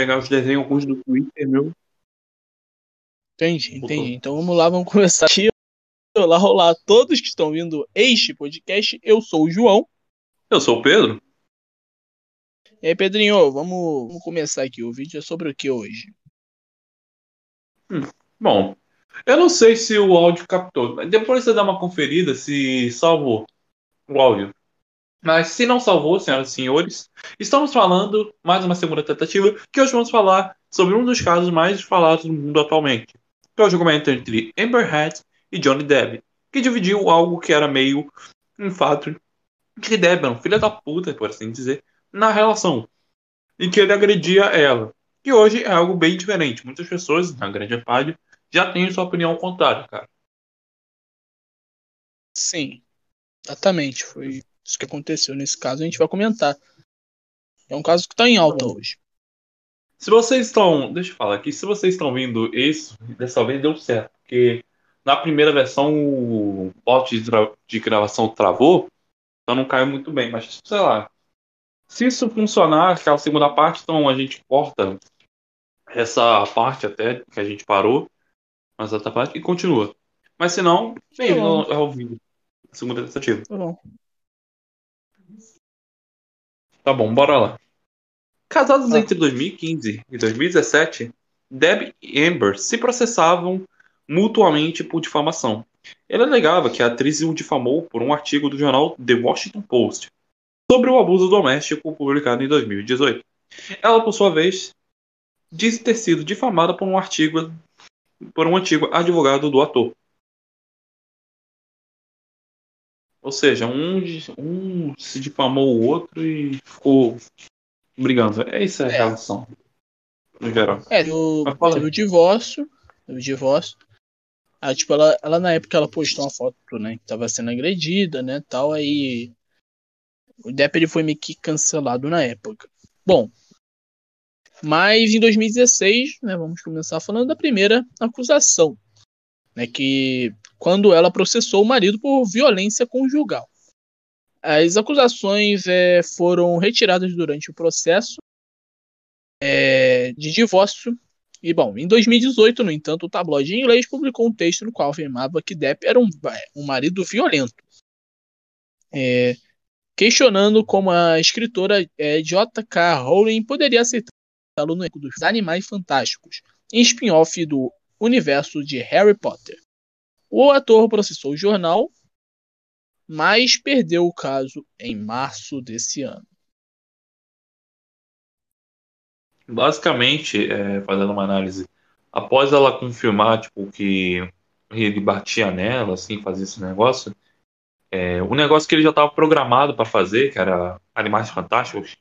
pegar os desenhos alguns do Twitter, meu. Entendi, entendi. Então vamos lá, vamos começar aqui. Olá, olá a todos que estão vindo este podcast. Eu sou o João. Eu sou o Pedro. E aí, Pedrinho, vamos, vamos começar aqui. O vídeo é sobre o que hoje? Hum, bom, eu não sei se o áudio captou, depois você dá uma conferida se salvou o áudio. Mas se não salvou, senhoras e senhores, estamos falando, mais uma segunda tentativa, que hoje vamos falar sobre um dos casos mais falados no mundo atualmente, que é o julgamento entre Amber Heard e Johnny Depp, que dividiu algo que era meio um fato de que Depp era um filho da puta, por assim dizer, na relação, e que ele agredia ela. Que hoje é algo bem diferente. Muitas pessoas, na grande parte, já têm sua opinião contrária, cara. Sim, exatamente. Foi isso que aconteceu nesse caso. A gente vai comentar. É um caso que está em alta hoje. Se vocês estão. Deixa eu falar aqui. Se vocês estão vendo isso, dessa vez deu certo. Porque na primeira versão o bot de, de gravação travou. Então não caiu muito bem. Mas sei lá. Se isso funcionar, aquela segunda parte, então a gente corta essa parte até que a gente parou. Mas outra parte e continua. Mas se não, bem-vindo ao vídeo. Segunda tentativa. Tá bom. Tá bom, bora lá. Casados ah. entre 2015 e 2017, Deb e Amber se processavam mutuamente por difamação. Ele alegava que a atriz o difamou por um artigo do jornal The Washington Post sobre o abuso doméstico publicado em 2018. Ela, por sua vez, disse ter sido difamada por um artigo por um antigo advogado do ator. Ou seja, um, um se difamou o outro e ficou brigando. É isso a é. relação. No geral. É, teve o divórcio. Teve o divórcio. Aí, tipo, ela, ela na época ela postou uma foto, né? Que tava sendo agredida, né? Tal, aí. O Depp ele foi meio que cancelado na época. Bom. Mas em 2016, né? Vamos começar falando da primeira acusação. Né, que quando ela processou o marido por violência conjugal. As acusações é, foram retiradas durante o processo é, de divórcio. E, bom, em 2018, no entanto, o tabloide inglês publicou um texto no qual afirmava que Depp era um, um marido violento. É, questionando como a escritora é, J.K. Rowling poderia aceitá-lo no elenco dos Animais Fantásticos, em spin-off do universo de Harry Potter. O ator processou o jornal, mas perdeu o caso em março desse ano. Basicamente, é, fazendo uma análise, após ela confirmar tipo, que ele batia nela, assim, fazia esse negócio, é, o negócio que ele já estava programado para fazer, que era Animais Fantásticos,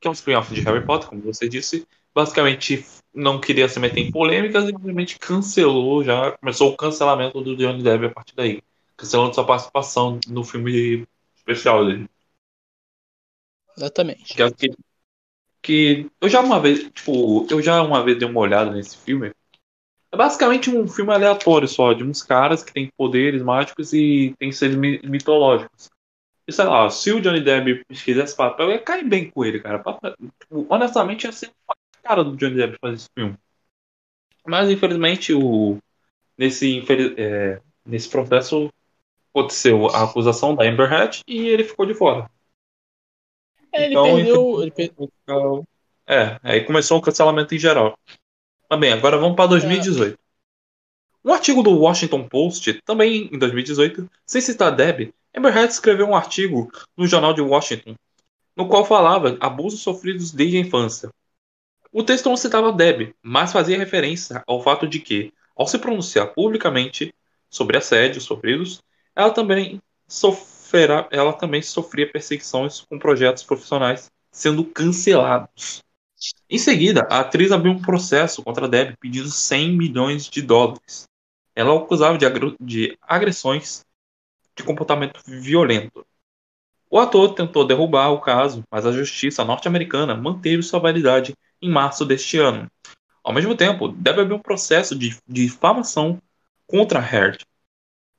que é um spin-off de Harry Potter, como você disse, basicamente não queria se meter em polêmicas e simplesmente cancelou já, começou o cancelamento do Johnny Depp a partir daí. Cancelando sua participação no filme especial dele. Exatamente. Que, é que, que eu já uma vez, tipo, eu já uma vez dei uma olhada nesse filme. É basicamente um filme aleatório só, de uns caras que têm poderes mágicos e têm seres mitológicos. E sei lá, se o Johnny Depp fizesse papel, ia cair bem com ele, cara. Tipo, honestamente, ia ser cara do Johnny Depp fazer esse filme. Mas infelizmente o nesse é, nesse processo aconteceu a acusação da Amber Heard e ele ficou de fora. É, ele então, perdeu. Ele perdeu. É, aí começou o cancelamento em geral. Mas bem, agora vamos para 2018. É. Um artigo do Washington Post, também em 2018, sem citar Deb, Amber Heard escreveu um artigo no jornal de Washington, no qual falava abusos sofridos desde a infância. O texto não citava Deb, mas fazia referência ao fato de que, ao se pronunciar publicamente sobre assédios sofridos, ela também, sofrera, ela também sofria perseguições com projetos profissionais sendo cancelados. Em seguida, a atriz abriu um processo contra Deb pedindo 100 milhões de dólares. Ela o acusava de, de agressões de comportamento violento. O ator tentou derrubar o caso, mas a justiça norte-americana manteve sua validade em março deste ano. Ao mesmo tempo, deve haver um processo de difamação contra Heard,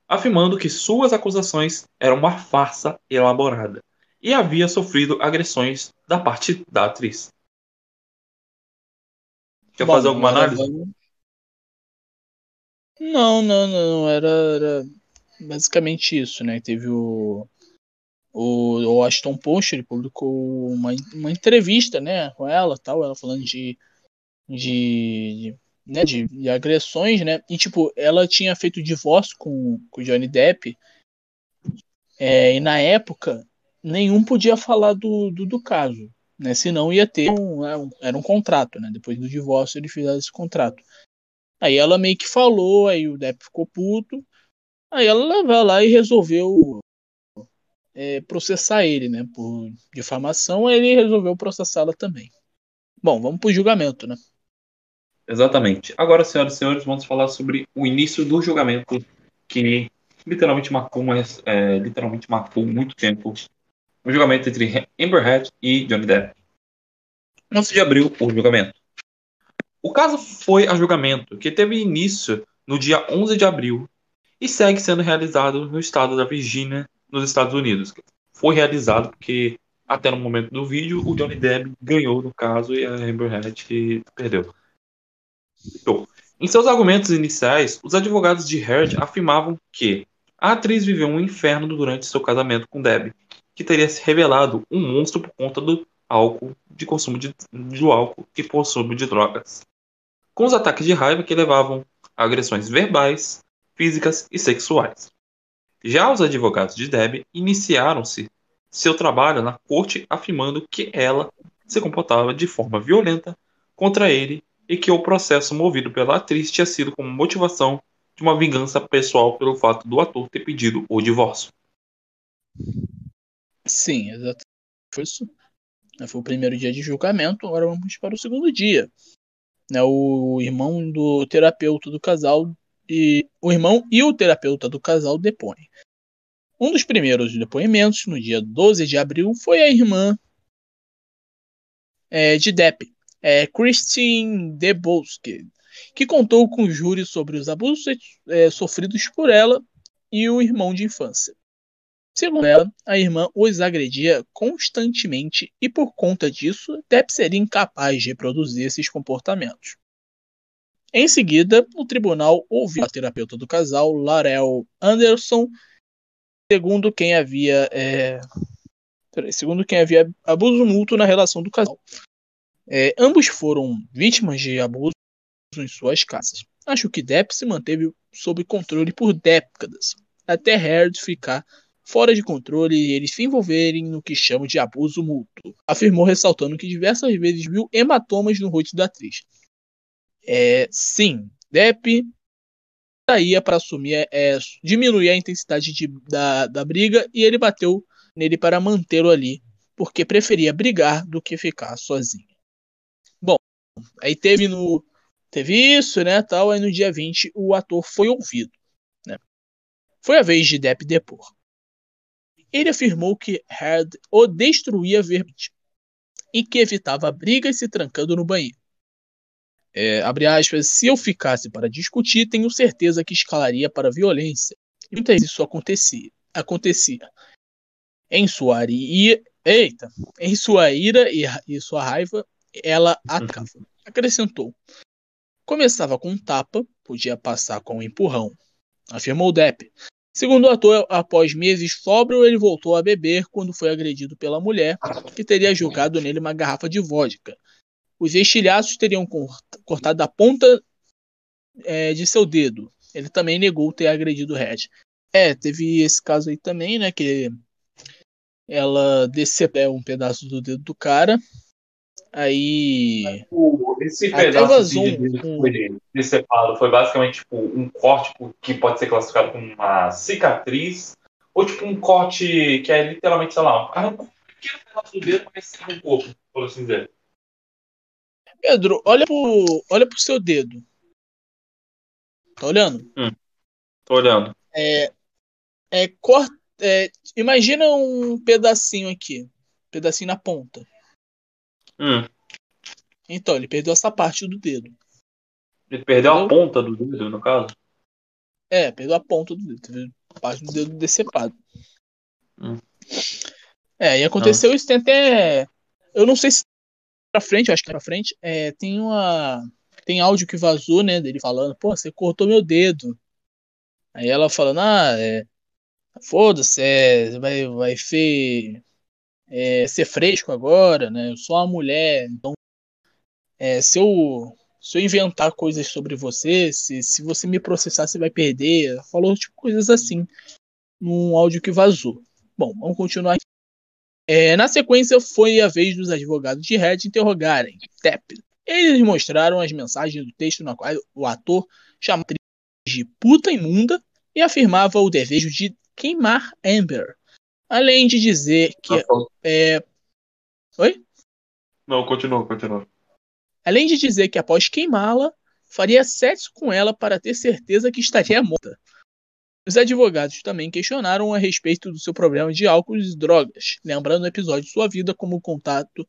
afirmando que suas acusações eram uma farsa elaborada e havia sofrido agressões da parte da atriz. Quer Bom, fazer alguma análise? Vamos... Não, não, não. Era, era basicamente isso, né? Teve o, o, o Post, ele publicou uma, uma entrevista, né, com ela, tal, ela falando de, de, de né, de, de, agressões, né? E tipo, ela tinha feito divórcio com, com o Johnny Depp. É, e na época, nenhum podia falar do, do, do caso, né? Senão ia ter um, né, era um contrato, né? Depois do divórcio eles fizeram esse contrato. Aí ela meio que falou, aí o Depp ficou puto. Aí ela vai lá e resolveu é, processar ele, né? Por difamação, ele resolveu processá-la também. Bom, vamos pro julgamento, né? Exatamente. Agora, senhoras e senhores, vamos falar sobre o início do julgamento que literalmente marcou, é, literalmente marcou muito tempo o julgamento entre Amber Heard e Johnny Depp. 11 de abril, o julgamento. O caso foi a julgamento, que teve início no dia 11 de abril e segue sendo realizado no estado da Virgínia, nos Estados Unidos. Foi realizado porque, até no momento do vídeo, o Johnny Depp ganhou no caso e a Amber Heard perdeu. Então, em seus argumentos iniciais, os advogados de Heard afirmavam que a atriz viveu um inferno durante seu casamento com Debbie, que teria se revelado um monstro por conta do álcool, de consumo de, do álcool e consumo de drogas. Com os ataques de raiva que levavam a agressões verbais, físicas e sexuais. Já os advogados de Debbie iniciaram-se seu trabalho na corte afirmando que ela se comportava de forma violenta contra ele e que o processo movido pela atriz tinha sido como motivação de uma vingança pessoal pelo fato do ator ter pedido o divórcio. Sim, exatamente. Foi isso. Foi o primeiro dia de julgamento, agora vamos para o segundo dia. Né, o irmão do terapeuta do casal e o irmão e o terapeuta do casal depõem. Um dos primeiros depoimentos, no dia 12 de abril, foi a irmã é, de Depp, é, Christine Debowski, que contou com o júri sobre os abusos é, sofridos por ela e o irmão de infância. Segundo ela, a irmã os agredia constantemente e, por conta disso, Depp seria incapaz de reproduzir esses comportamentos. Em seguida, o tribunal ouviu a terapeuta do casal, Larel Anderson, segundo quem havia é... segundo quem havia abuso mútuo na relação do casal. É, ambos foram vítimas de abuso em suas casas. Acho que Depp se manteve sob controle por décadas, até Heard ficar fora de controle e eles se envolverem no que chamam de abuso mútuo, afirmou ressaltando que diversas vezes viu hematomas no rosto da atriz. É, sim, Depp saía para assumir, é, diminuir a intensidade de, da, da briga e ele bateu nele para mantê-lo ali, porque preferia brigar do que ficar sozinho. Aí teve no teve isso, né, tal, aí no dia 20 o ator foi ouvido, né? Foi a vez de Depp depor. Ele afirmou que Heard o destruía verbalmente e que evitava brigas se trancando no banheiro. É, abre aspas, se eu ficasse para discutir, tenho certeza que escalaria para violência. E muitas vezes isso acontecia. acontecia. Em sua ira, eita, em sua ira e, e sua raiva, ela. Acrescentou: começava com um tapa, podia passar com um empurrão, afirmou Depp. Segundo o ator, após meses sóbrio, ele voltou a beber quando foi agredido pela mulher, que teria jogado nele uma garrafa de vodka. Os estilhaços teriam cortado a ponta é, de seu dedo. Ele também negou ter agredido Red. É, teve esse caso aí também, né? Que ela decepou um pedaço do dedo do cara Aí. Esse pedaço de dedo um... foi decepado foi basicamente tipo, um corte que pode ser classificado como uma cicatriz, ou tipo um corte que é literalmente, sei lá, um pequeno pedaço do dedo, mas um corpo, por assim dizer. Pedro, olha pro, olha pro seu dedo. Tá olhando? Hum, tô olhando. É, é, cort, é, imagina um pedacinho aqui. pedacinho na ponta. Hum. Então, ele perdeu essa parte do dedo. Ele perdeu a ponta do dedo, no caso? É, perdeu a ponta do dedo. Teve parte do dedo decepado. Hum. É, e aconteceu não. isso tem até. Eu não sei se pra frente, acho que pra frente, é, tem uma. tem áudio que vazou, né, dele falando, pô, você cortou meu dedo. Aí ela falando, ah, é, foda-se, é, vai, vai ser, é, ser fresco agora, né, eu sou uma mulher, então, é, se eu se eu inventar coisas sobre você, se, se você me processar, você vai perder. Falou tipo coisas assim num áudio que vazou. Bom, vamos continuar. É, na sequência, foi a vez dos advogados de Red interrogarem Tepp. Eles mostraram as mensagens do texto na qual o ator chamava de puta imunda e afirmava o desejo de queimar Amber. Além de dizer que. É... Oi? Não, continua, continua além de dizer que após queimá-la, faria sexo com ela para ter certeza que estaria morta. Os advogados também questionaram a respeito do seu problema de álcool e drogas, lembrando o episódio de sua vida como contato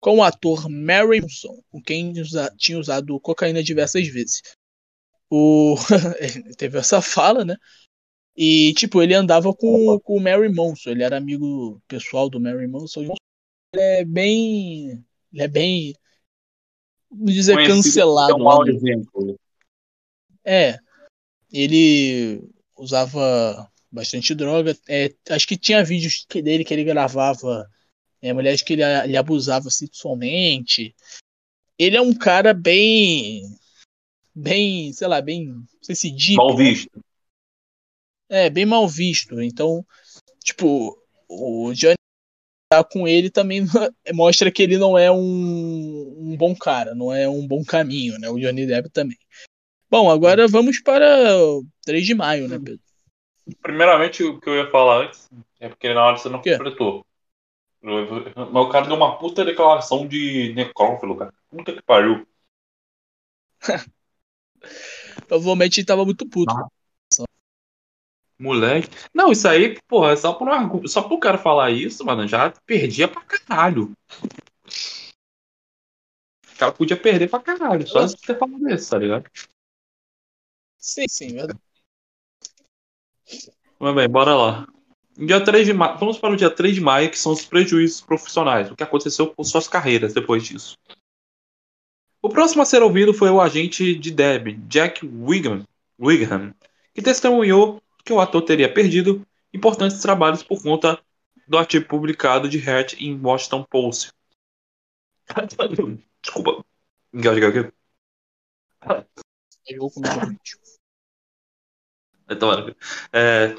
com o ator Mary Monson, com quem tinha usado cocaína diversas vezes. O... teve essa fala, né? E, tipo, ele andava com, com o Mary Monson, ele era amigo pessoal do Mary Monson. Ele é bem. Ele é bem vamos dizer, cancelado. Um mau exemplo. É. Ele usava bastante droga. É, acho que tinha vídeos dele que ele gravava é, mulheres que ele, ele abusava sexualmente. Ele é um cara bem. Bem, sei lá, bem. Não sei se deep, Mal visto. É, bem mal visto. Então, tipo, o Johnny tá com ele também mostra que ele não é um, um, bom cara, não é um bom caminho, né? O Johnny Depp também. Bom, agora vamos para 3 de maio, né, Pedro? Primeiramente, o que eu ia falar antes é porque na hora você não completou. Mas o cara deu uma puta declaração de necrófilo, cara. Puta que pariu. Provavelmente ele tava muito puto. Ah. Moleque. Não, isso aí, porra, só por, só pro cara falar isso, mano, já perdia pra caralho. O cara podia perder pra caralho, só de ter falado isso, tá ligado? Sim, sim, verdade. Mas bem, bora lá. Dia 3 de maio, vamos para o dia 3 de maio, que são os prejuízos profissionais, o que aconteceu com suas carreiras depois disso. O próximo a ser ouvido foi o agente de Deb, Jack Wigham, Wigham que testemunhou que o ator teria perdido importantes trabalhos por conta do artigo publicado de Hurt em Washington Post. Desculpa. Engasguei aqui. É,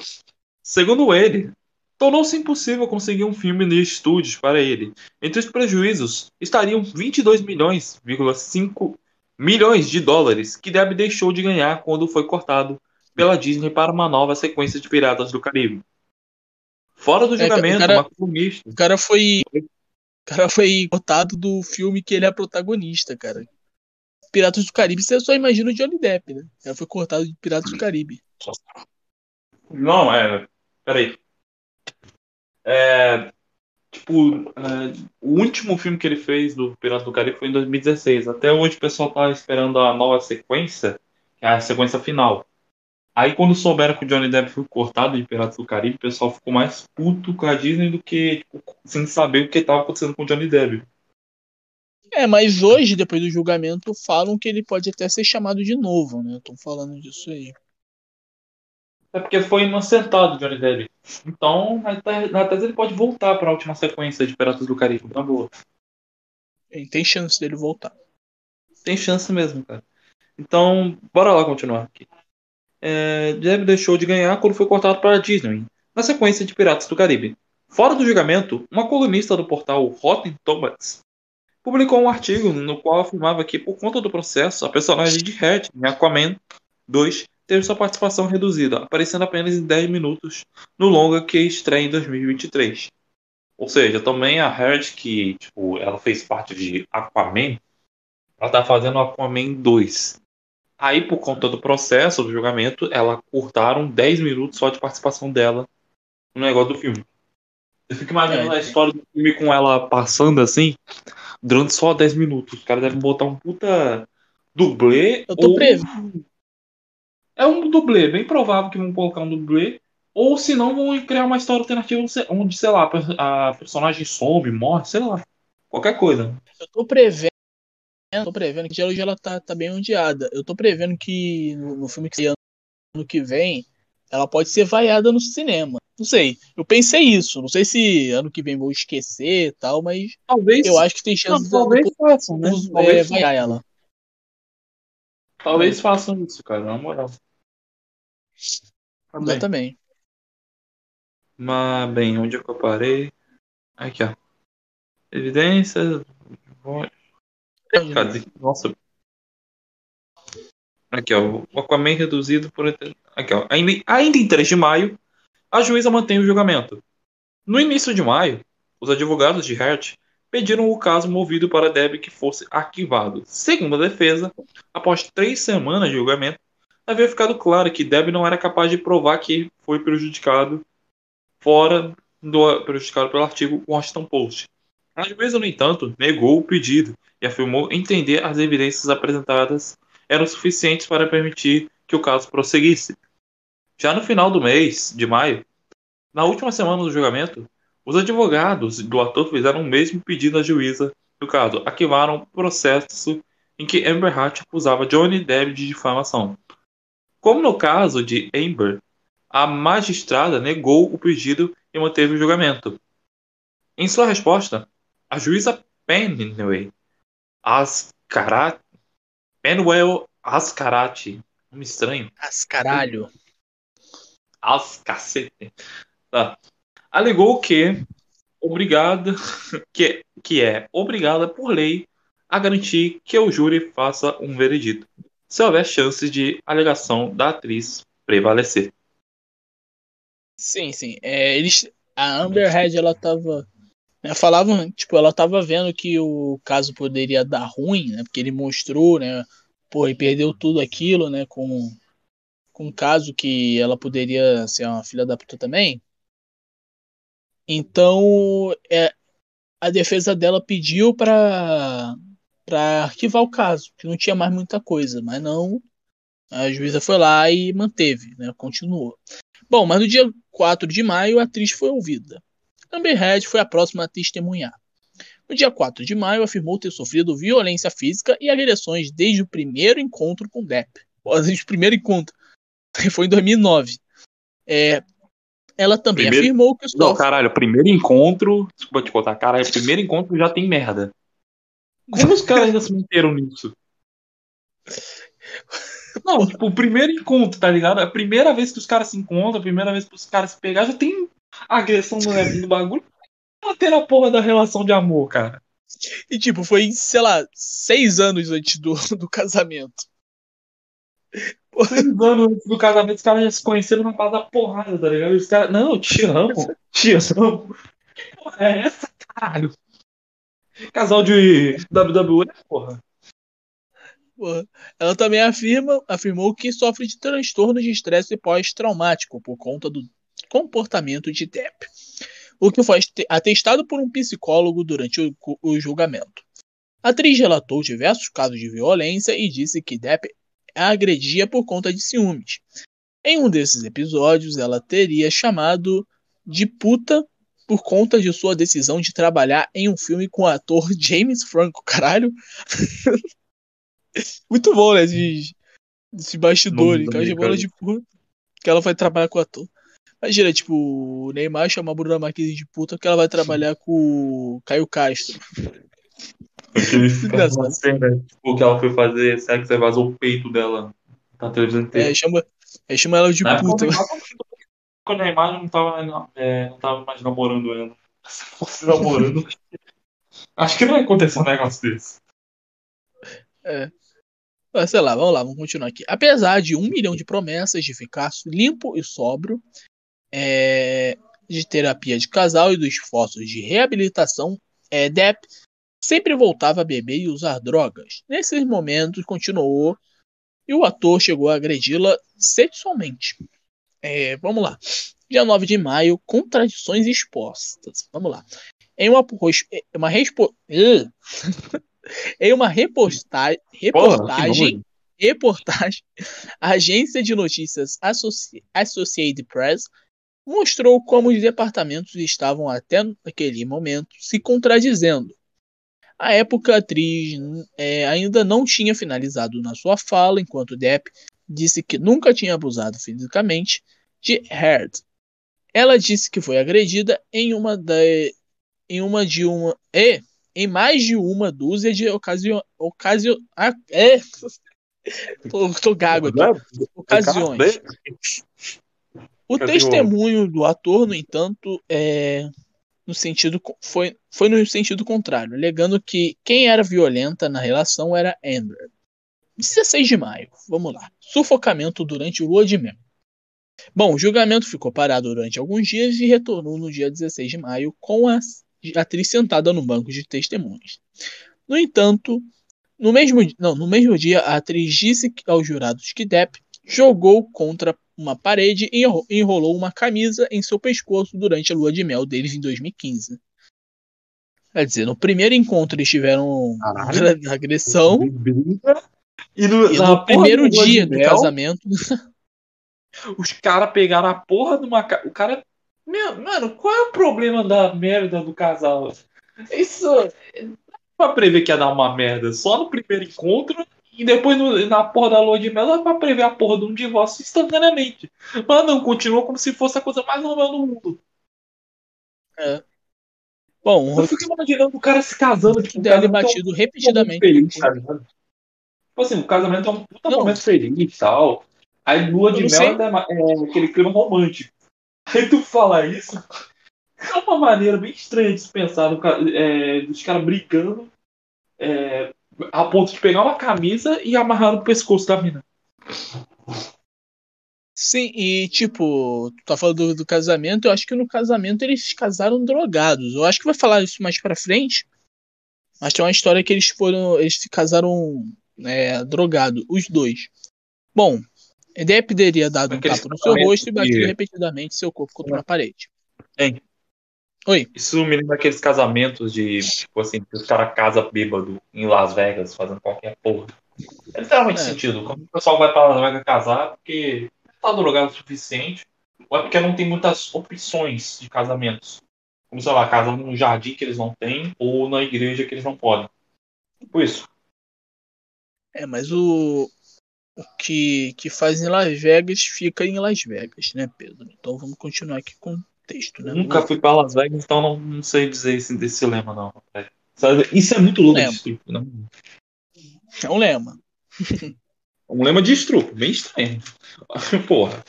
segundo ele, tornou-se impossível conseguir um filme de estúdios para ele. Entre os prejuízos estariam 22 milhões, 5 milhões de dólares que Deb deixou de ganhar quando foi cortado pela Disney para uma nova sequência de Piratas do Caribe. Fora do é, julgamento, é, cara, uma O cara foi. O cara foi cortado do filme que ele é protagonista, cara. Piratas do Caribe, você só imagina o Johnny Depp, né? Ele foi cortado de Piratas do Caribe. Não, é. Peraí. É. Tipo, é, o último filme que ele fez do Piratas do Caribe foi em 2016. Até hoje o pessoal tá esperando a nova sequência, que é a sequência final. Aí quando souberam que o Johnny Depp foi cortado de Piratas do Caribe, o pessoal ficou mais puto com a Disney do que tipo, sem saber o que estava acontecendo com o Johnny Depp. É, mas hoje, depois do julgamento, falam que ele pode até ser chamado de novo, né? Estão falando disso aí. É porque foi inocentado Johnny Depp. Então, na tese ele pode voltar para a última sequência de Piratas do Caribe, tá boa. Tem chance dele voltar. Tem chance mesmo, cara. Então, bora lá continuar aqui é, Deb deixou de ganhar quando foi cortado para a Disney, na sequência de Piratas do Caribe. Fora do julgamento, uma colunista do portal Rotten Tomatoes publicou um artigo no qual afirmava que, por conta do processo, a personagem de Hatch em Aquaman 2 teve sua participação reduzida, aparecendo apenas em 10 minutos no longa que estreia em 2023. Ou seja, também a Hatch, que tipo, ela fez parte de Aquaman, ela tá fazendo Aquaman 2. Aí, por conta do processo, do julgamento, ela cortaram 10 minutos só de participação dela no negócio do filme. Eu fico imaginando é, a história do filme com ela passando assim, durante só 10 minutos. Os caras devem botar um puta dublê. Eu tô ou... prevendo. É um dublê, bem provável que vão colocar um dublê. Ou se não, vão criar uma história alternativa onde, sei lá, a personagem some, morre, sei lá. Qualquer coisa. Eu tô prevendo Eu tô prevendo que hoje ela tá, tá bem ondeada. Eu tô prevendo que no, no filme que sai ano que vem, ela pode ser vaiada no cinema. Não sei. Eu pensei isso. Não sei se ano que vem vou esquecer e tal, mas Talvez. eu acho que tem chance Não, talvez de façam, né? é, Talvez, vaiar ela. talvez façam isso, cara, na moral. Tá bem. Exatamente. Mas, bem, onde é que eu parei? Aqui, ó. Evidências. Cadê? Nossa. Aqui, ó. O Aquaman reduzido por. Aqui, ó. Ainda, ainda em 3 de maio, a juíza mantém o julgamento. No início de maio, os advogados de Hart pediram o caso movido para Deb que fosse arquivado. Segundo a defesa, após três semanas de julgamento, havia ficado claro que Deb não era capaz de provar que foi prejudicado fora do prejudicado pelo artigo Washington Post. A juíza, no entanto, negou o pedido e afirmou entender as evidências apresentadas eram suficientes para permitir que o caso prosseguisse. Já no final do mês de maio, na última semana do julgamento, os advogados do ator fizeram o mesmo pedido à juíza do caso, arquivaram o processo em que Amber Hart acusava Johnny Depp de difamação. Como no caso de Amber, a magistrada negou o pedido e manteve o julgamento. Em sua resposta, a juíza Penway Ascarati, Penwell Ascarati, nome estranho, As caralho. as cacete, tá. alegou que obrigada, que, que é obrigada por lei a garantir que o júri faça um veredito, se houver chances de alegação da atriz prevalecer. Sim, sim. É, eles, a Amber Heard, ela tava. Né, falavam, tipo, ela tava vendo que o caso poderia dar ruim, né? Porque ele mostrou, né? Pô, e perdeu tudo aquilo, né? Com, com um caso que ela poderia ser uma filha da puta também. Então, é, a defesa dela pediu pra, pra arquivar o caso, que não tinha mais muita coisa, mas não. A juíza foi lá e manteve, né? Continuou. Bom, mas no dia 4 de maio, a atriz foi ouvida. Amber Heard foi a próxima a testemunhar. No dia 4 de maio, afirmou ter sofrido violência física e agressões desde o primeiro encontro com Depp. Desde o primeiro encontro. Foi em 2009. É, ela também Primeiro- afirmou que Não, sofre... caralho, primeiro encontro. Desculpa te contar, caralho, primeiro encontro já tem merda. Como os caras ainda se meteram nisso? Não, tipo, o primeiro encontro, tá ligado? A primeira vez que os caras se encontram, a primeira vez que os caras se pegar, já tem agressão no, no bagulho. Manter a porra da relação de amor, cara. E tipo, foi, sei lá, seis anos antes do, do casamento. Seis anos antes do casamento, os caras já se conheceram na base da porrada, tá ligado? Os caras, não, te amo, te amo. Que porra é essa, caralho? Casal de WWE, porra. Porra. Ela também afirma, afirmou que sofre de transtorno de estresse pós-traumático por conta do comportamento de Depp, o que foi ate- atestado por um psicólogo durante o, o julgamento. A atriz relatou diversos casos de violência e disse que Depp a agredia por conta de ciúmes. Em um desses episódios, ela teria chamado de puta por conta de sua decisão de trabalhar em um filme com o ator James Franco. Caralho. Muito bom, né? Esses, esses bastidores. De bola cara. de puta. Que ela vai trabalhar com o ator. Imagina, tipo, o Neymar chamar a Bruna Marquezine de puta que ela vai trabalhar com o Caio Castro. Uma cena, tipo, que ela foi fazer sexo e vazou o peito dela na televisão inteira. É, chama, é, chama ela de Na época, puta. o não- Quando a Neymar não tava, não, é, não tava mais namorando ela. Se fosse namorando, acho que não ia acontecer um negócio desse. Ah, Sei lá, vamos lá, vamos continuar aqui. Apesar de um milhão de promessas de ficar limpo e sóbrio, é, de terapia de casal e dos esforços de reabilitação, é, Depp sempre voltava a beber e usar drogas. Nesses momentos, continuou e o ator chegou a agredi-la sexualmente. É, vamos lá. Dia 9 de maio, contradições expostas. Vamos lá. Em uma, uma, respo- em uma reposta- Porra, reportagem reportagem, a agência de notícias Associ- Associated Press mostrou como os departamentos estavam até naquele momento se contradizendo. À época, a atriz é, ainda não tinha finalizado na sua fala, enquanto Depp disse que nunca tinha abusado fisicamente de Heard. Ela disse que foi agredida em uma da, em uma de uma e em mais de uma dúzia de ocasiões. Ocasio, ah, é, tô, tô gago aqui. Ocasiões. O testemunho do ator, no entanto, é no sentido foi, foi no sentido contrário, alegando que quem era violenta na relação era Amber. 16 de maio, vamos lá. Sufocamento durante o lua de mel. Bom, o julgamento ficou parado durante alguns dias e retornou no dia 16 de maio com a atriz sentada no banco de testemunhas. No entanto, no mesmo, não, no mesmo dia, a atriz disse aos jurados que Depp jogou contra uma parede e enrolou uma camisa em seu pescoço durante a lua de mel deles em 2015. Quer dizer, no primeiro encontro eles tiveram Caralho. agressão. E no, e no primeiro dia do mel, casamento. Os caras pegaram a porra de uma. O cara. Meu, mano, qual é o problema da merda do casal? Isso. Pra prever que ia dar uma merda só no primeiro encontro e depois no, na porra da lua de mel dá pra prever a porra de um divórcio instantaneamente. Mas não, continua como se fosse a coisa mais normal do mundo. É. Bom, eu fico imaginando o cara se casando. Tipo, dele batido repetidamente. Feliz, tá tipo assim, o casamento é um puta não. momento feliz e tal. Aí lua de mel é, é, aquele clima romântico. Aí tu fala isso. É uma maneira bem estranha de se pensar no, é, dos caras brigando é, a ponto de pegar uma camisa e amarrar no pescoço da mina. Sim, e tipo, tu tá falando do, do, casamento, eu acho que no casamento eles casaram drogados. Eu acho que vai falar isso mais pra frente. Mas tem uma história que eles foram. Eles se casaram é, drogados, os dois. Bom, Depp teria dado um tapa no seu rosto e batido repetidamente seu corpo contra uma parede. Hein? Oi. Isso me lembra aqueles casamentos de, tipo assim, que os caras casam bêbado em Las Vegas, fazendo qualquer porra. É literalmente é. sentido. Como o pessoal vai pra Las Vegas casar porque tá drogado o suficiente, ou é porque não tem muitas opções de casamentos. Como, sei lá, casar num jardim que eles não têm, ou na igreja que eles não podem. Tipo isso. É, mas o, o que, que faz em Las Vegas fica em Las Vegas, né, Pedro? Então vamos continuar aqui com texto, né? Nunca fui para Las Vegas, então não, não sei dizer esse, desse lema, não. Isso é muito louco de não? É um lema. um lema de estrupo, bem estranho. Porra.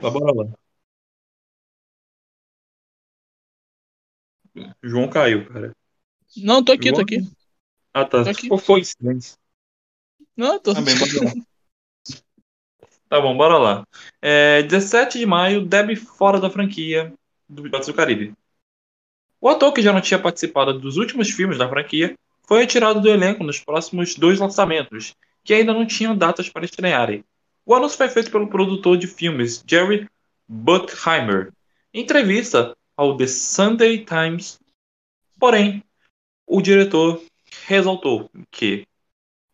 Mas bora lá. João caiu, cara. Não, tô aqui, João... tô aqui. Ah, tá. Tô aqui. Foi silêncio. Não, tô. Tá bem, Tá bom, bora lá. É, 17 de maio, Deb fora da franquia do Piratas do Caribe. O ator que já não tinha participado dos últimos filmes da franquia foi retirado do elenco nos próximos dois lançamentos, que ainda não tinham datas para estrearem. O anúncio foi feito pelo produtor de filmes Jerry Bruckheimer, em entrevista ao The Sunday Times. Porém, o diretor ressaltou que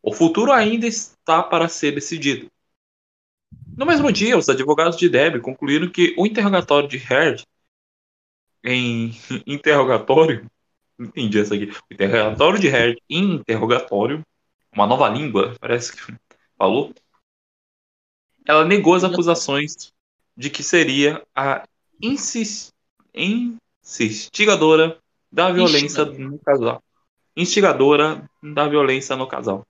o futuro ainda está para ser decidido no mesmo dia, os advogados de Deb concluíram que o interrogatório de Heard em interrogatório, entendi essa aqui, o interrogatório de Heard em interrogatório, uma nova língua, parece que falou, ela negou as acusações de que seria a insist, instigadora da violência no casal. Instigadora da violência no casal.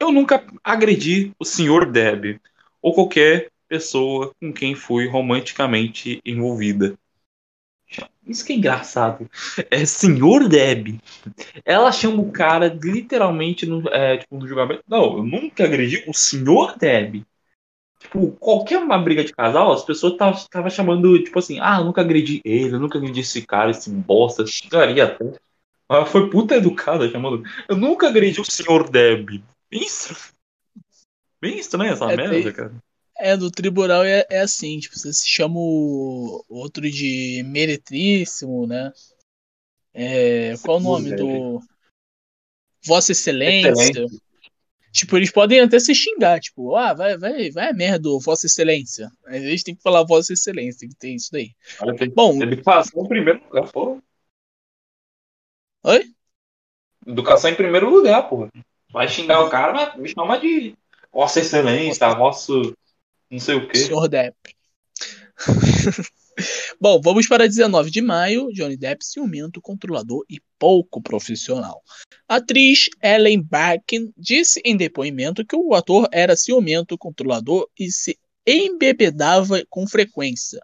Eu nunca agredi o senhor Deb ou qualquer pessoa com quem fui romanticamente envolvida. Isso que é engraçado. É Senhor Deb. Ela chama o cara literalmente no, é, tipo, no julgamento. Não, eu nunca agredi o Senhor Deb. Tipo, qualquer uma briga de casal, as pessoas estavam chamando, tipo assim, ah, eu nunca agredi ele, eu nunca agredi esse cara, esse bosta, daria até. Ela foi puta educada chamando. Eu nunca agredi o Senhor Deb. Isso. Bem estranha essa é, merda, cara. É, no tribunal é, é assim, tipo, você se chama o outro de meretríssimo, né? É, qual o nome do. Vossa Excelência. Excelente. Tipo, eles podem até se xingar, tipo, ah, vai, vai, vai a merda, Vossa Excelência. Mas eles têm que falar Vossa Excelência, tem que ter isso daí. Olha, tem, Bom, ele passou no primeiro lugar, pô. Oi? Educação em primeiro lugar, pô. Vai xingar o cara, mas me chama de Vossa Excelência, vosso não sei o quê. Senhor Depp. Bom, vamos para 19 de maio. Johnny Depp ciumento, controlador e pouco profissional. A atriz Ellen Barkin disse em depoimento que o ator era ciumento, controlador e se embebedava com frequência.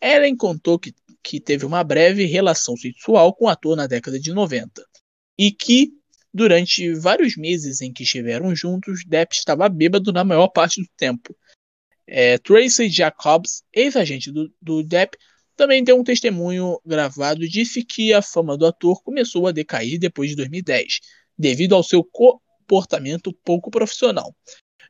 Ellen contou que, que teve uma breve relação sexual com o ator na década de 90 e que, durante vários meses em que estiveram juntos, Depp estava bêbado na maior parte do tempo. É, Tracy Jacobs, ex-agente do, do Depp, também deu um testemunho gravado disse que a fama do ator começou a decair depois de 2010, devido ao seu comportamento pouco profissional.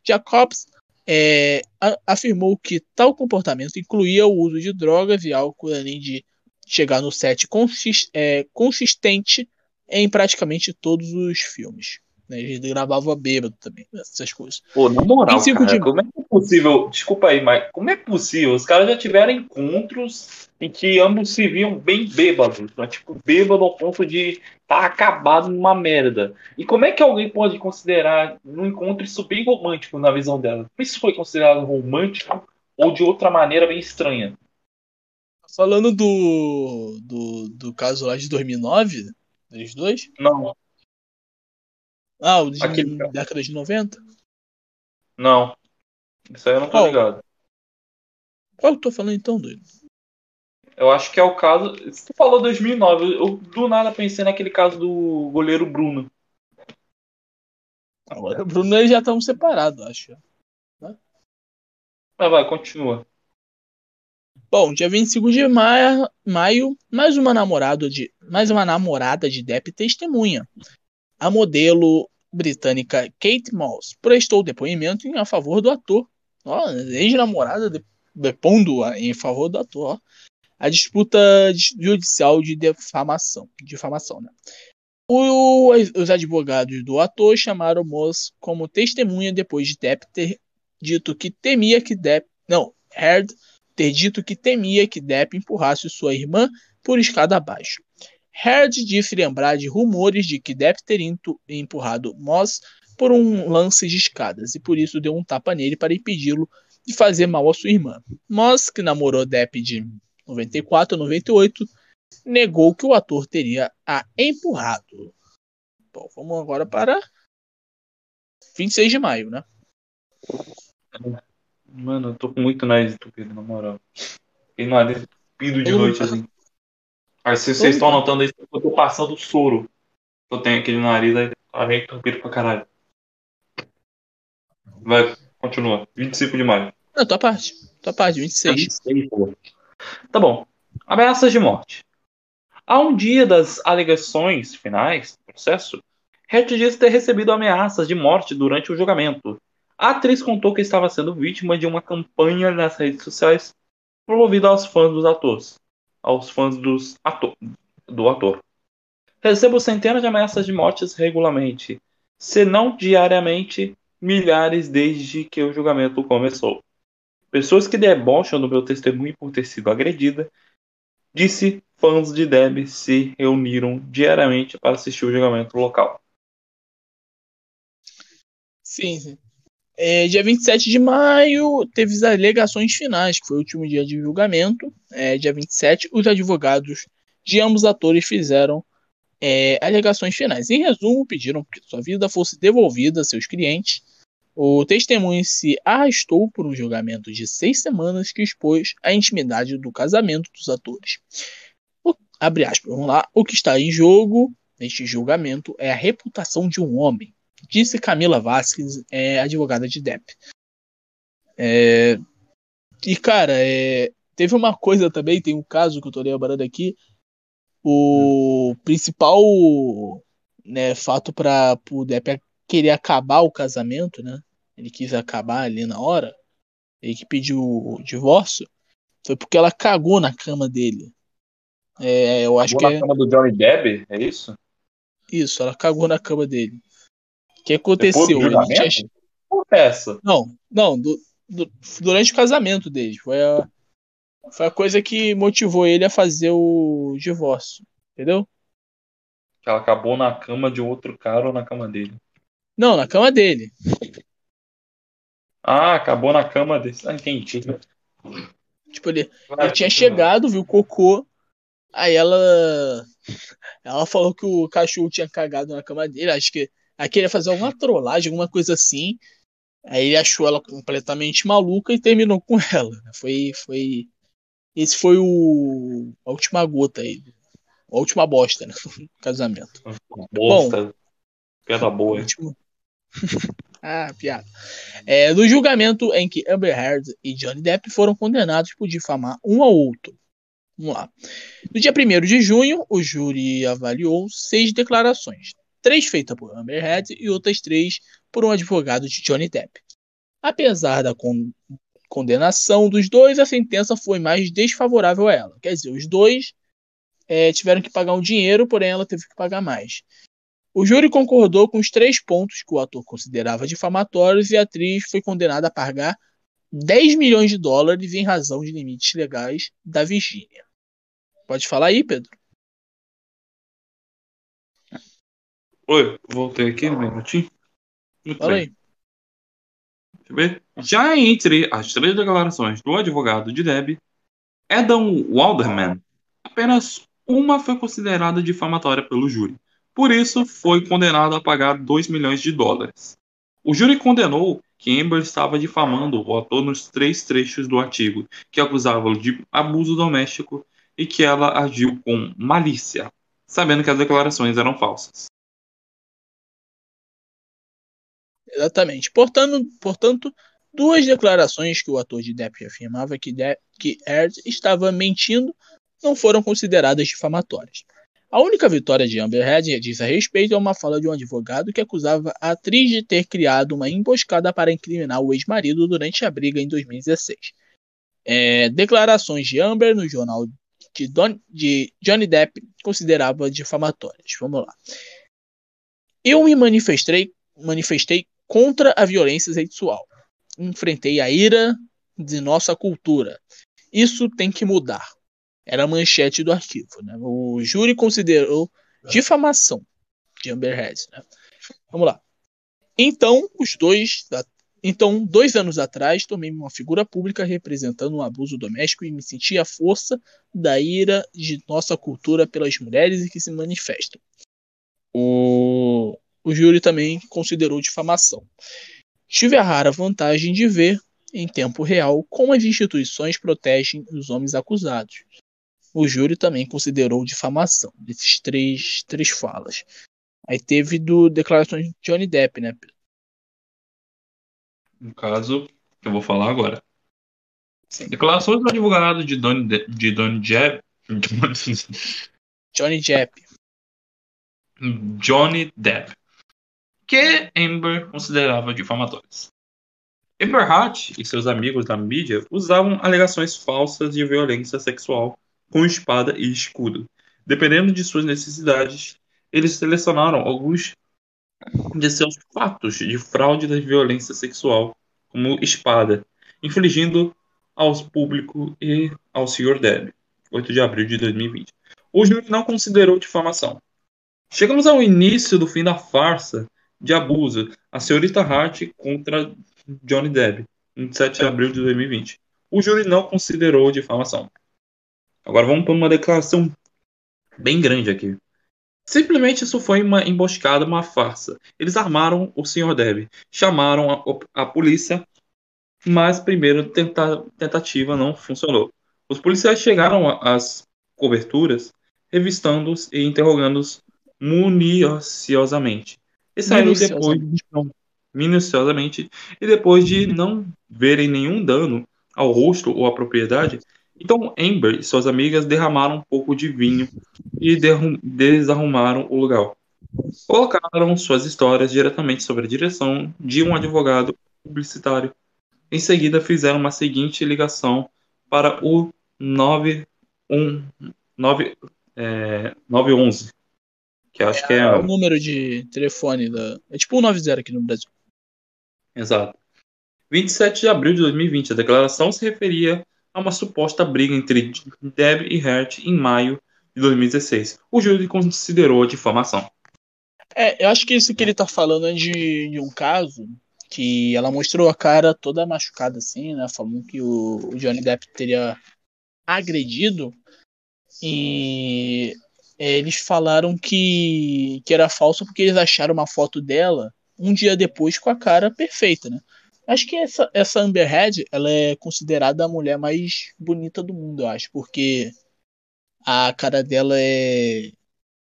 Jacobs é, afirmou que tal comportamento incluía o uso de drogas e álcool, além de chegar no set consist, é, consistente em praticamente todos os filmes. Né? Ele gravava bêbado também, essas coisas. Pô, na moral, cara, de... como é que é possível? Desculpa aí, mas como é possível? Os caras já tiveram encontros em que ambos se viam bem bêbados, né? tipo, bêbado ao ponto de estar tá acabado numa merda. E como é que alguém pode considerar um encontro isso bem romântico na visão dela? Isso foi considerado romântico ou de outra maneira bem estranha? Falando do, do, do caso lá de 2009, dos dois? Não. Ah, o de Aquele... década de 90? Não. Isso aí eu não tô Qual? ligado. Qual eu tô falando então, doido? Eu acho que é o caso. Se tu falou 2009, eu do nada pensei naquele caso do goleiro Bruno. Agora, o Bruno eles já estão separados, acho. Né? Mas vai, continua. Bom, dia 25 de maio, maio mais uma namorada de mais uma namorada de Depp testemunha a modelo britânica Kate Moss prestou depoimento em a favor do ator. ex-namorada depondo em favor do ator. Ó. A disputa judicial de defamação. Difamação, né? O, os advogados do ator chamaram Moss como testemunha depois de Depp ter dito que temia que Depp. Não, Heard ter dito que temia que Depp empurrasse sua irmã por escada abaixo. Heard disse lembrar de rumores de que Depp teria empurrado Moss por um lance de escadas e por isso deu um tapa nele para impedi-lo de fazer mal à sua irmã. Moss, que namorou Depp de 94 a 98, negou que o ator teria a empurrado. Bom, vamos agora para 26 de maio, né? Mano, eu tô com muito nariz entupido, na moral. Tem nariz entupido de noite, assim. Aí se vocês estão anotando isso, eu tô passando soro. Eu tenho aquele nariz aí, tá meio entupido pra caralho. Vai, continua. 25 de maio. Não, tua parte. Tua parte, 26. 26 pô. Tá bom. Ameaças de morte. Há um dia das alegações finais do processo, Hatch disse ter recebido ameaças de morte durante o julgamento. A atriz contou que estava sendo vítima de uma campanha nas redes sociais promovida aos fãs dos atores aos fãs dos ator, do ator. Recebo centenas de ameaças de mortes regularmente, se não diariamente, milhares desde que o julgamento começou. Pessoas que debocham do meu testemunho por ter sido agredida, disse fãs de Deb se reuniram diariamente para assistir o julgamento local. Sim, sim. É, dia 27 de maio, teve as alegações finais, que foi o último dia de julgamento. É, dia 27, os advogados de ambos atores fizeram é, alegações finais. Em resumo, pediram que sua vida fosse devolvida a seus clientes. O testemunho se arrastou por um julgamento de seis semanas que expôs a intimidade do casamento dos atores. O, abre aspas, vamos lá. O que está em jogo neste julgamento é a reputação de um homem disse Camila Vasquez, é, advogada de Depp. É, e, cara, é, teve uma coisa também, tem um caso que eu tô lembrando aqui. O principal né, fato para o Depp querer acabar o casamento, né? Ele quis acabar ali na hora. Ele que pediu o divórcio. Foi porque ela cagou na cama dele. É, eu acho cagou que na é... cama do Johnny Depp? É isso? Isso, ela cagou na cama dele que aconteceu? Ele tinha... Essa. Não, não, do, do, durante o casamento deles. Foi a, foi a coisa que motivou ele a fazer o divórcio. Entendeu? Que ela acabou na cama de outro cara ou na cama dele? Não, na cama dele. Ah, acabou na cama dele. Ah, entendi. Tipo, ele, Vai, ele tinha chegado, viu o cocô. Aí ela. Ela falou que o cachorro tinha cagado na cama dele. Acho que ela queria fazer alguma trollagem, alguma coisa assim. Aí ele achou ela completamente maluca e terminou com ela. Foi. foi... Esse foi o. A última gota aí. A última bosta, né? casamento. Bosta. Piada boa, hein? Último- ah, piada. É, no julgamento em que Amber Heard e Johnny Depp foram condenados por difamar um ao outro. Vamos lá. No dia 1 de junho, o júri avaliou seis declarações. Três feitas por Amber Heard e outras três por um advogado de Johnny Depp. Apesar da con- condenação dos dois, a sentença foi mais desfavorável a ela. Quer dizer, os dois eh, tiveram que pagar um dinheiro, porém ela teve que pagar mais. O júri concordou com os três pontos que o ator considerava difamatórios e a atriz foi condenada a pagar 10 milhões de dólares em razão de limites legais da Virgínia. Pode falar aí, Pedro? Oi, voltei aqui um minutinho. Fala aí. Deixa eu ver. Já entre as três declarações do advogado de Deb, Adam Walderman, apenas uma foi considerada difamatória pelo júri. Por isso, foi condenado a pagar 2 milhões de dólares. O júri condenou que Amber estava difamando o ator nos três trechos do artigo, que acusava-o de abuso doméstico e que ela agiu com malícia, sabendo que as declarações eram falsas. Exatamente. Portanto, portanto, duas declarações que o ator de Depp afirmava que, De que Heard estava mentindo não foram consideradas difamatórias. A única vitória de Amber Heard diz a respeito a uma fala de um advogado que acusava a atriz de ter criado uma emboscada para incriminar o ex-marido durante a briga em 2016. É, declarações de Amber no jornal de, Don, de Johnny Depp considerava difamatórias. Vamos lá. Eu me manifestei, manifestei contra a violência sexual. Enfrentei a ira de nossa cultura. Isso tem que mudar. Era a manchete do arquivo. Né? O júri considerou difamação de Amber Heard. Né? Vamos lá. Então, os dois. Então, dois anos atrás, tomei uma figura pública representando um abuso doméstico e me senti a força da ira de nossa cultura pelas mulheres que se manifestam. O, o júri também considerou difamação. Tive a rara vantagem de ver, em tempo real, como as instituições protegem os homens acusados. O júri também considerou difamação desses três, três falas. Aí teve do declarações de Johnny Depp, né? No caso, que eu vou falar agora. Declarações do advogado de Donny, De de Jeb, Johnny Depp. Johnny Depp, que Amber considerava difamatórias. Amber Hart e seus amigos da mídia usavam alegações falsas de violência sexual com espada e escudo. Dependendo de suas necessidades, eles selecionaram alguns de seus fatos de fraude da violência sexual como espada, infligindo aos público e ao Sr. Deb, 8 de abril de 2020. O júri não considerou difamação. Chegamos ao início do fim da farsa de abuso, a senhorita Hart contra Johnny Depp, 27 de abril de 2020. O júri não considerou difamação. Agora vamos para uma declaração bem grande aqui. Simplesmente isso foi uma emboscada, uma farsa. Eles armaram o Sr. Deb, chamaram a, a polícia, mas primeiro tenta, tentativa não funcionou. Os policiais chegaram às coberturas, revistando-os e interrogando-os minuciosamente. E saíram depois de não, minuciosamente e depois de não verem nenhum dano ao rosto ou à propriedade, então Amber e suas amigas derramaram um pouco de vinho e desarrumaram o lugar. Colocaram suas histórias diretamente sobre a direção de um advogado publicitário. Em seguida, fizeram uma seguinte ligação para o 911, é, 911 que acho é, que é o número de telefone da. É tipo o 90 aqui no Brasil. Exato. 27 de abril de 2020, a declaração se referia a uma suposta briga entre Deb e Hart em maio de 2016. O júri considerou a difamação. É, eu acho que isso que ele tá falando é de, de um caso que ela mostrou a cara toda machucada assim, né? Falando que o, o Johnny Depp teria agredido e é, eles falaram que, que era falso porque eles acharam uma foto dela um dia depois com a cara perfeita, né? Acho que essa, essa Amber Heard, ela é considerada a mulher mais bonita do mundo, eu acho, porque a cara dela é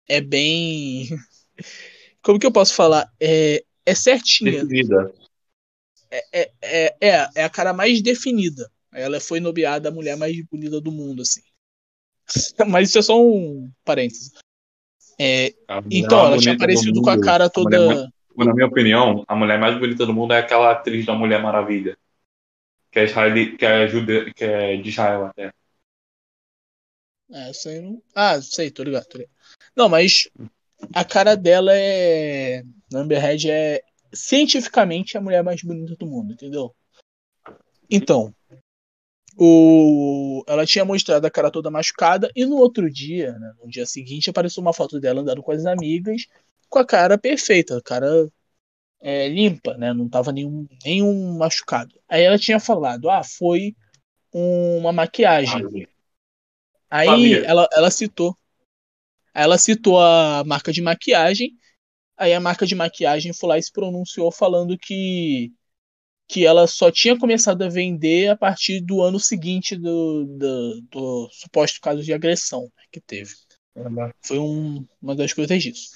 é bem como que eu posso falar? É, é certinha. Definida. É, é, é, é, é a cara mais definida. Ela foi nomeada a mulher mais bonita do mundo, assim. Mas isso é só um parênteses. É, então, ela tinha aparecido com a cara toda. A mulher, na minha opinião, a mulher mais bonita do mundo é aquela atriz da Mulher Maravilha. Que é, israeli, que é, jude, que é de Israel até. É, sei não. Ah, sei, tô ligado, tô ligado. Não, mas a cara dela é. Amber Heard é cientificamente a mulher mais bonita do mundo, entendeu? Então, o... ela tinha mostrado a cara toda machucada e no outro dia, né, no dia seguinte, apareceu uma foto dela andando com as amigas com a cara perfeita, a cara é, limpa, né? Não tava nenhum, nenhum machucado. Aí ela tinha falado, ah, foi uma maquiagem. Aí ela, ela citou. Ela citou a marca de maquiagem. Aí a marca de maquiagem foi lá e se pronunciou falando que que ela só tinha começado a vender a partir do ano seguinte do, do, do suposto caso de agressão né, que teve. Foi um, uma das coisas disso.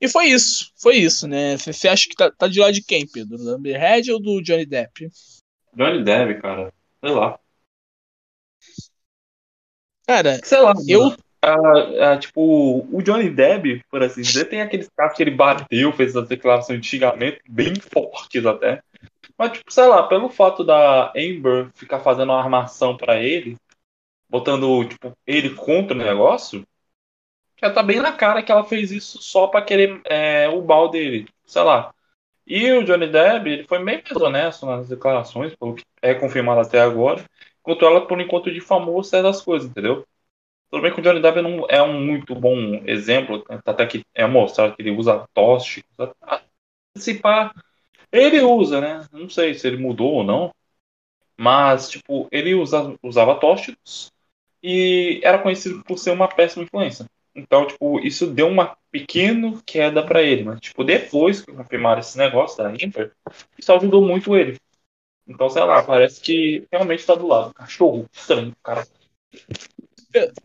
E foi isso, foi isso, né? Você acha que tá, tá de lado de quem, Pedro? Do Amber Heard ou do Johnny Depp? Johnny Depp, cara. Sei lá. Cara, sei lá. Eu. Ah, ah, tipo, o Johnny Depp, por assim dizer, tem aqueles casos que ele bateu, fez as declarações de xingamento bem fortes até. Mas, tipo, sei lá, pelo fato da Amber ficar fazendo uma armação para ele, botando, tipo, ele contra o negócio, já tá bem na cara que ela fez isso só para querer é, o bal dele, sei lá. E o Johnny Depp, ele foi bem mais honesto nas declarações, pelo que é confirmado até agora, enquanto ela, por enquanto, difamou certas coisas, entendeu? Tudo bem que o Johnny Depp não é um muito bom exemplo, até que é mostrado que ele usa tóxicos. Se pá, ele usa, né? Não sei se ele mudou ou não, mas, tipo, ele usa, usava tóxicos e era conhecido por ser uma péssima influência. Então, tipo, isso deu uma pequena queda para ele, mas, tipo, depois que confirmaram esse negócio da Inter, isso ajudou muito ele. Então, sei lá, parece que realmente tá do lado. Cachorro, estranho, cara.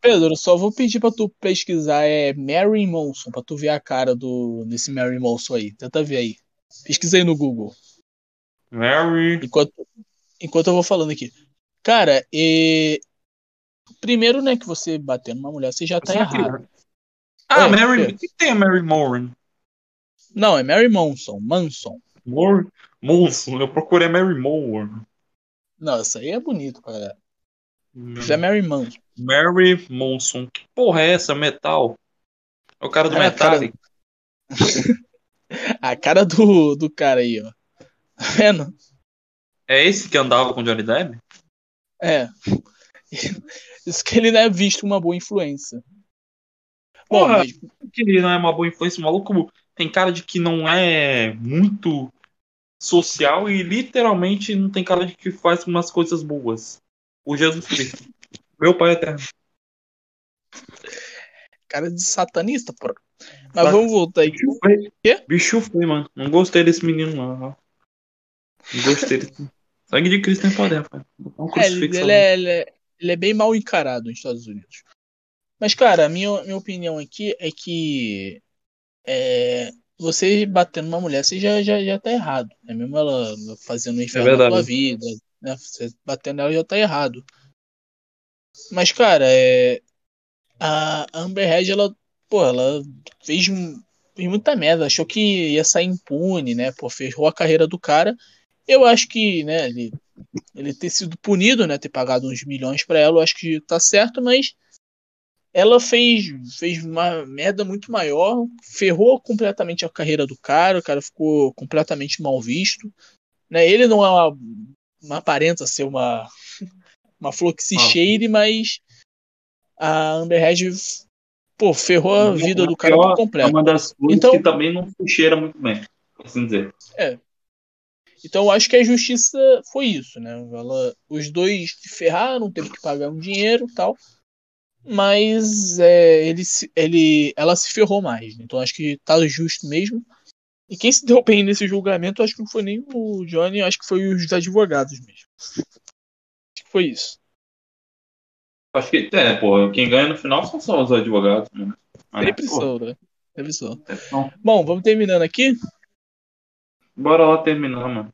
Pedro, só vou pedir pra tu pesquisar é Mary Monson, pra tu ver a cara do desse Mary Monson aí. Tenta ver aí. Pesquisa aí no Google. Mary. Enquanto, enquanto eu vou falando aqui. Cara, e... primeiro, né, que você bater numa mulher, você já tá errado. Ah, é, Mary. O que tem a Mary Moran? Não, é Mary Monson. Manson. Mor Monson. Eu procurei Mary Moran. Não, essa aí é bonito, cara. Hum. Isso é Mary Monson. Mary Monson. Que porra é essa? Metal? É o cara do é, Metal. Cara... a cara do, do cara aí, ó. Tá vendo? É esse que andava com Johnny Depp? É. Isso que ele não é visto uma boa influência. Porra, mas... que ele não é uma boa influência, o maluco tem cara de que não é muito social e literalmente não tem cara de que faz umas coisas boas. O Jesus Cristo. Meu pai eterno. Cara de satanista, porra. Mas vamos voltar aí. Bicho foi. Quê? Bicho foi, mano. Não gostei desse menino, não. Não gostei desse. Sangue de Cristo tem poder, pai. Um é, ele, ele, é, ele, é, ele é bem mal encarado nos Estados Unidos. Mas, cara, a minha, minha opinião aqui é que é, você batendo uma mulher, você já, já, já tá errado. Né? Mesmo ela fazendo um inferno é na sua vida, né? Você batendo ela já tá errado. Mas, cara, é, a Amber Heard, ela, pô, ela fez, fez muita merda. Achou que ia sair impune, né? Pô, ferrou a carreira do cara. Eu acho que, né, ele, ele ter sido punido, né? Ter pagado uns milhões para ela, eu acho que tá certo, mas ela fez, fez uma merda muito maior, ferrou completamente a carreira do cara, o cara ficou completamente mal visto. Né? Ele não é uma, uma aparenta ser uma, uma flor que se ah. cheire, mas a Amber Heard Pô, ferrou a vida do cara por É completo. uma das coisas Então- que também não cheira muito bem, assim dizer. Então eu acho que a justiça foi isso, né? Ela, os dois se ferraram, teve que pagar um dinheiro e tal. Mas é, ele, ele, ela se ferrou mais. né? Então acho que tá justo mesmo. E quem se deu bem nesse julgamento, acho que não foi nem o Johnny, acho que foi os advogados mesmo. Acho que foi isso. Acho que, é, pô, quem ganha no final são só os advogados, né? Mas, Sempre são, né? Sempre são. então, Bom, vamos terminando aqui. bora lá terminar, mano.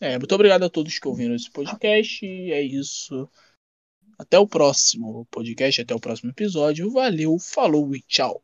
É, muito obrigado a todos que ouviram esse podcast. E é isso. Até o próximo podcast, até o próximo episódio. Valeu, falou e tchau.